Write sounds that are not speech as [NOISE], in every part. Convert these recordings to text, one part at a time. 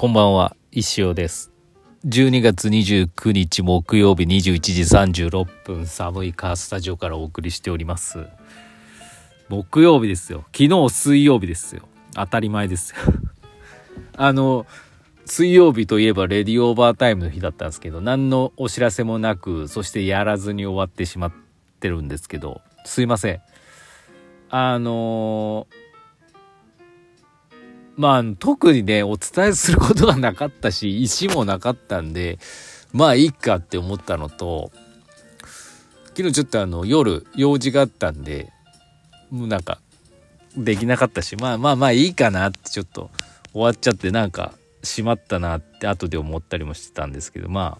こんばんは、石尾です。12月29日木曜日21時36分、寒いカースタジオからお送りしております。木曜日ですよ。昨日水曜日ですよ。当たり前ですよ。[LAUGHS] あの、水曜日といえばレディオーバータイムの日だったんですけど、何のお知らせもなく、そしてやらずに終わってしまってるんですけど、すいません。あのまあ、特にね、お伝えすることがなかったし、[LAUGHS] 石もなかったんで、まあいいかって思ったのと、昨日ちょっとあの、夜、用事があったんで、もうなんか、できなかったし、まあまあまあいいかなってちょっと終わっちゃって、なんか、しまったなって後で思ったりもしてたんですけど、ま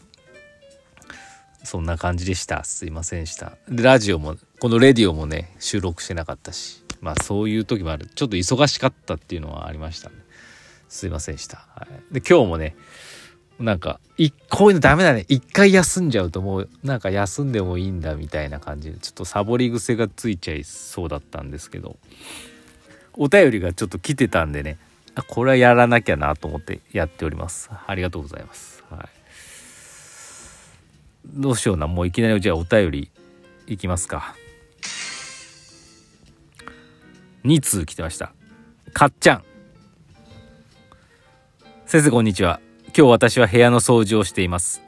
あ、そんな感じでした。すいませんでした。で、ラジオも、このレディオもね、収録してなかったし、まあそういう時もある。ちょっと忙しかったっていうのはありましたね。すいませんでした。はい、で、今日もね、なんか、いこういうのダメだね。一回休んじゃうともう、なんか休んでもいいんだみたいな感じで、ちょっとサボり癖がついちゃいそうだったんですけど、お便りがちょっと来てたんでね、これはやらなきゃなと思ってやっております。ありがとうございます。はい。どうしような。もういきなりじゃあお便りいきますか。2通来てました。かっちゃん。先生こんにちは。今日私は部屋の掃除をしています。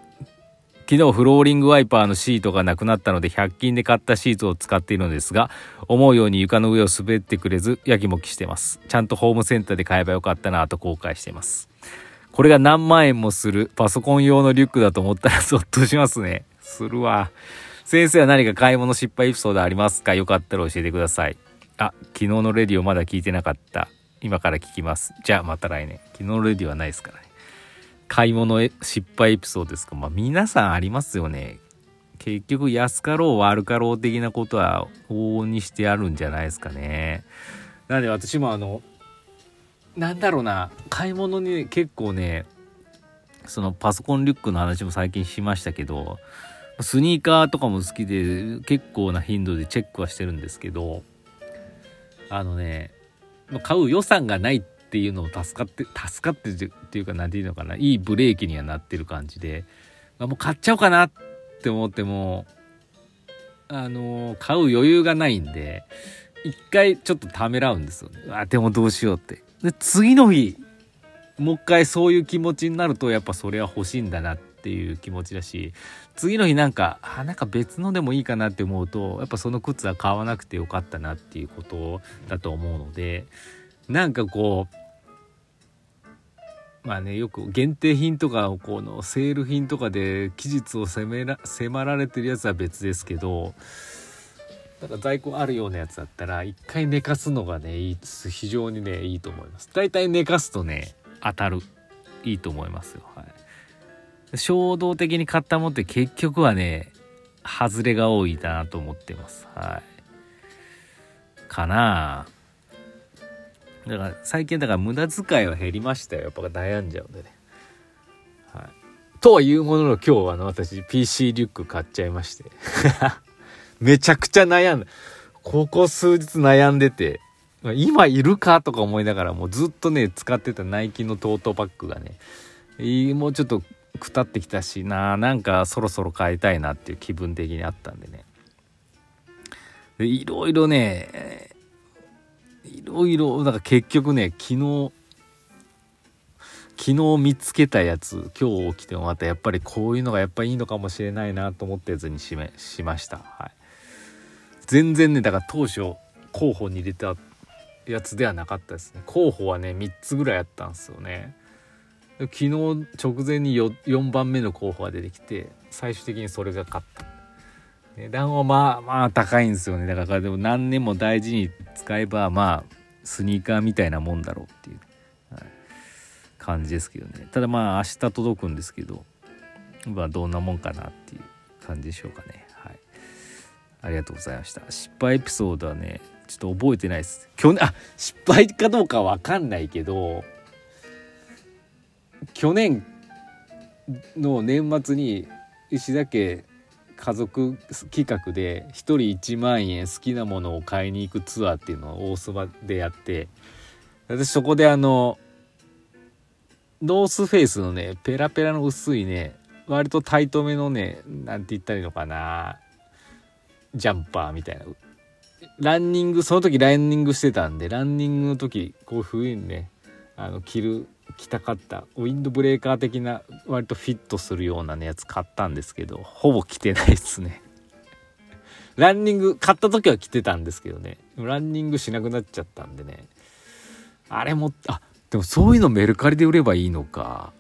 昨日フローリングワイパーのシートがなくなったので100均で買ったシートを使っているのですが思うように床の上を滑ってくれずやきもきしてますちゃんとホームセンターで買えばよかったなと後悔していますこれが何万円もするパソコン用のリュックだと思ったらゾッとしますねするわ先生は何か買い物失敗エピソードありますか？よかったら教えてくださいあ昨日のレディオまだ聞いてなかった。今から聞きます。じゃあまた来年。昨日のレディオはないですからね。買い物失敗エピソードですか。まあ皆さんありますよね。結局安かろう悪かろう的なことは往々にしてあるんじゃないですかね。なんで私もあのなんだろうな。買い物に結構ねそのパソコンリュックの話も最近しましたけどスニーカーとかも好きで結構な頻度でチェックはしてるんですけどあのね買う予算がないっていうのを助かって助かってっていうか何て言うのかないいブレーキにはなってる感じで、ま、もう買っちゃおうかなって思ってもあの買う余裕がないんで一回ちょっとためらうんですよ。ねあでもどうしようって。で次の日もう一回そういう気持ちになるとやっぱそれは欲しいんだなっていう気持ちだし次の日なんかあなんか別のでもいいかなって思うとやっぱその靴は買わなくてよかったなっていうことだと思うのでなんかこうまあねよく限定品とかこのセール品とかで期日を迫ら迫られてるやつは別ですけどなんか在庫あるようなやつだったら一回寝かすのがねいい非常にねいいと思います。大体寝かすとね当たる。いいと思いますよ。はい。衝動的に買ったもんって結局はね外れが多いなと思ってます。はい。かな。あだから最近だから無駄遣いは減りましたよ。やっぱ悩んじゃうんでね。はい、とはいうものの今日あの私 PC リュック買っちゃいまして。[LAUGHS] めちゃくちゃ悩んだここ数日悩んでて今いるかとか思いながらもうずっとね使ってたナイキのトートバッグがねもうちょっとくたってきたしななんかそろそろ買いたいなっていう気分的にあったんでね。でいろいろねいろいろだか結局ね昨日昨日見つけたやつ今日起きてもまたやっぱりこういうのがやっぱいいのかもしれないなと思ったやつにしめしました、はい、全然ねだから当初候補に入れたやつではなかったですね。候補はね3つぐらいあったんですよね。昨日直前に 4, 4番目の候補が出てきて最終的にそれが勝った。値段はまあまあ高いんですよね。だからでも何年も大事に使えばまあスニーカーみたいなもんだろうっていう、感じですけどね。ただまあ明日届くんですけどまあどんなもんかなっていう感じでしょうかね。はい。ありがとうございました。失敗エピソードはねちょっと覚えてないです。去年あ失敗かどうかわかんないけど去年の年末に石田家家族企画で1人1万円好きなものを買いに行くツアーっていうのを大須賀でやって私そこであのノースフェイスのねペラペラの薄いね割とタイトめのねなんて言ったらいいのかなジャンパーみたいな。ランニングその時ランニングしてたんでランニングの時こういう風にねあの着る着たかったウィンドブレーカー的な割とフィットするようなやつ買ったんですけどほぼ着てないですね。[LAUGHS] ランニング買った時は着てたんですけどね。ランニングしなくなっちゃったんでね。あれもあでもそういうのメルカリで売ればいいのか。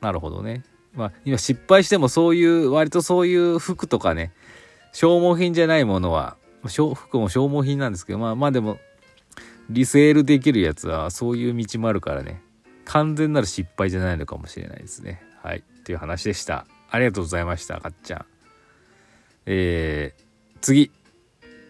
なるほどね。まあ今失敗してもそういう割とそういう服とかね消耗品じゃないものは服も消耗品なんですけどまあまあでもリセールできるやつはそういう道もあるからね。完全なる失敗じゃないのかもしれないですね。はい。っていう話でした。ありがとうございましたかっちゃん。えー、次。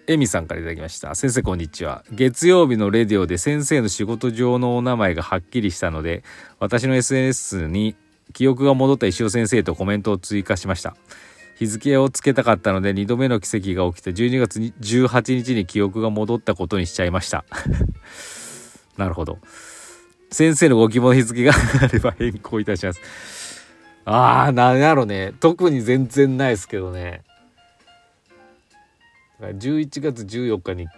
エミさんから頂きました。先生こんにちは。月曜日のレディオで先生の仕事上のお名前がはっきりしたので私の SNS に記憶が戻った石尾先生とコメントを追加しました。日付をつけたかったので2度目の奇跡が起きて12月18日に記憶が戻ったことにしちゃいました。[LAUGHS] なるほど。先生のご希望の日付があれば変更いたします。ああなんやろね。特に全然ないですけどね。11月14日に。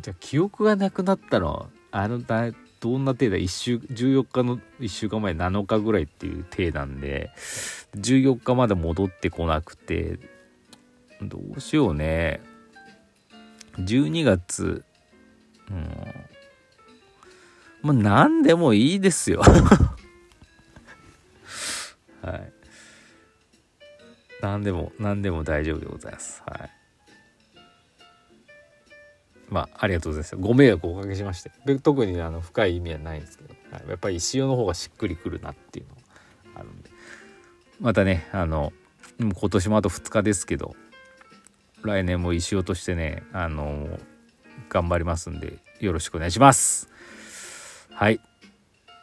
じゃあ記憶がなくなったのあのだどんな体だ？1週14日の1週間前7日ぐらいっていう体なんで14日まで戻ってこなくてどうしようね。12月うん。まあ何でもいいですよ。[LAUGHS] はい。何でも何でも大丈夫でございます。はい。まあ、ありがとうございます。ご迷惑をおかけしまして。特にあの深い意味はないんですけど、はい、やっぱり石尾の方がしっくりくるなっていうのがあるんで。またね、あの、今年もあと2日ですけど、来年も石尾としてね、あの、頑張りますんで、よろしくお願いします。はい。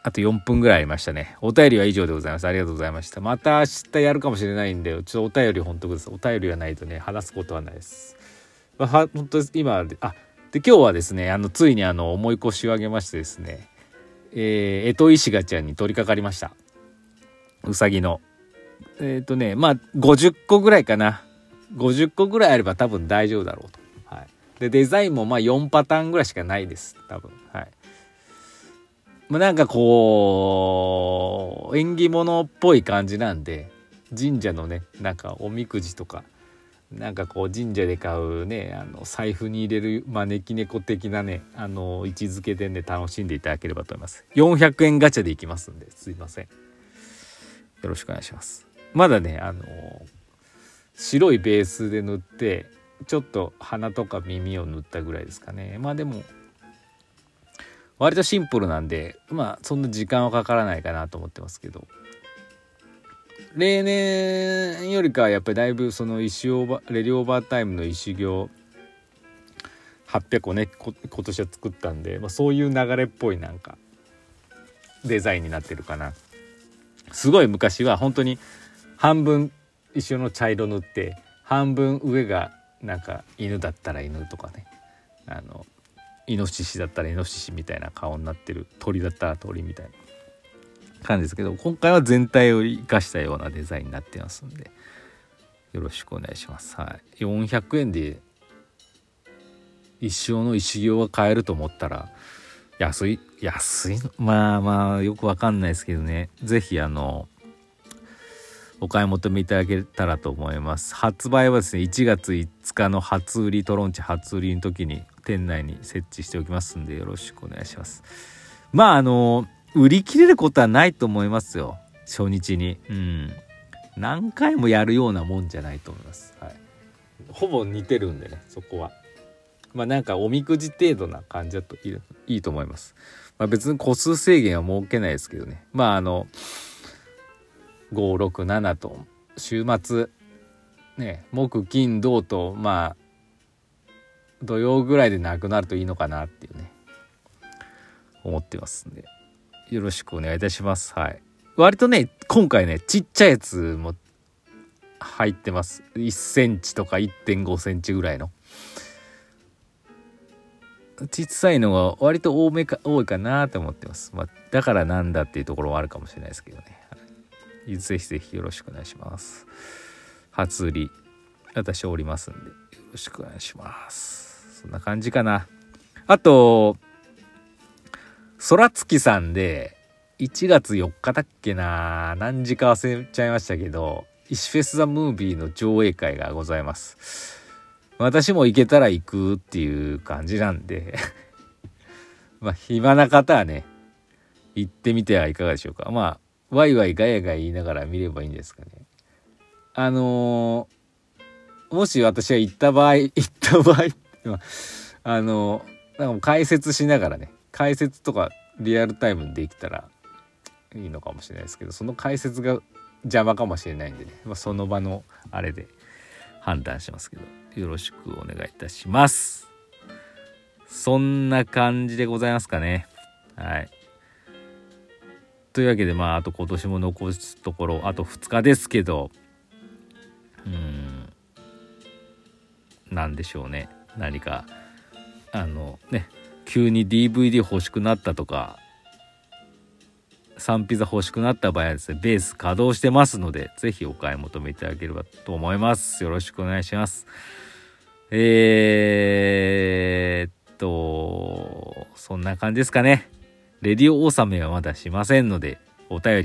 あと4分ぐらいありましたね。お便りは以上でございます。ありがとうございました。また明日やるかもしれないんで、ちょっとお便り本当です。お便りがないとね、話すことはないです。まあ、本当今、あ、で今日はですねあのついにあの重い腰を上げましてですねえー、エトイシガちゃんに取り掛かりました。うさぎの。えっ、ー、とねまあ50個ぐらいかな。50個ぐらいあれば多分大丈夫だろうと、はい、でデザインもまあ4パターンぐらいしかないです。多分。はい。まあ、なんかこう縁起物っぽい感じなんで神社のねなんかおみくじとかなんかこう神社で買うねあの財布に入れる招き猫的なねあの位置づけでね楽しんでいただければと思います。400円ガチャでいきますんですいません。よろしくお願いします。まだねあの白いベースで塗ってちょっと鼻とか耳を塗ったぐらいですかね。まあでも割とシンプルなんでまあそんな時間はかからないかなと思ってますけど。例年よりかはやっぱりだいぶその石オーバレディオーバータイムの石行800個ね今年は作ったんで、まあ、そういう流れっぽいなんかデザインになってるかな。すごい昔は本当に半分石尾の茶色塗って半分上がなんか犬だったら犬とかね。あのイノシシだったらイノシシみたいな顔になってる鳥だったら鳥みたいな。感じですけど今回は全体を生かしたようなデザインになってますんでよろしくお願いします。はい、400円で一生の石行が買えると思ったら安い安いまあまあよくわかんないですけどね。是非あのお買い求めいただけたらと思います。発売はですね1月5日の初売りトロンチ初売りの時に店内に設置しておきますんでよろしくお願いします。まああの売り切れることはないと思いますよ。初日に。うん。何回もやるようなもんじゃないと思います、はい、ほぼ似てるんでねそこは。まあなんかおみくじ程度な感じだといいいいと思います、まあ、別に個数制限は設けないですけどね。まああの567と週末ね木金土とまあ土曜ぐらいでなくなるといいのかなっていうね。思ってますんで。よろしくお願いいたします。はい。割とね、今回ね、ちっちゃいやつも入ってます。1センチとか1.5センチぐらいの。小さいのが割と多めか多いかなと思ってます、まあ、だからなんだっていうところはあるかもしれないですけどね、はい、ぜひぜひよろしくお願いします初売り私おりますんでよろしくお願いしますそんな感じかなあと空月さんで1月4日だっけな何時か忘れちゃいましたけど石フェス・ザ・ムービーの上映会がございます。私も行けたら行くっていう感じなんで。[LAUGHS] まあ暇な方はね行ってみてはいかがでしょうか。まあワイワイガヤガヤ言いながら見ればいいんですかね。あのー、もし私が行った場合行った場合 [LAUGHS] あのー、なんか解説しながらね解説とかリアルタイムできたらいいのかもしれないですけどその解説が邪魔かもしれないんでね、まあ、その場のあれで判断しますけど。よろしくお願いいたします。そんな感じでございますかね。はい。というわけでまああと今年も残すところあと2日ですけど。うん。何でしょうね。何かあのね。急に DVD 欲しくなったとかサンピザ欲しくなった場合はですねベース稼働してますので是非お買い求めいただければと思います。よろしくお願いします。えー、っとそんな感じですかね。レディオ納めはまだしませんのでお便り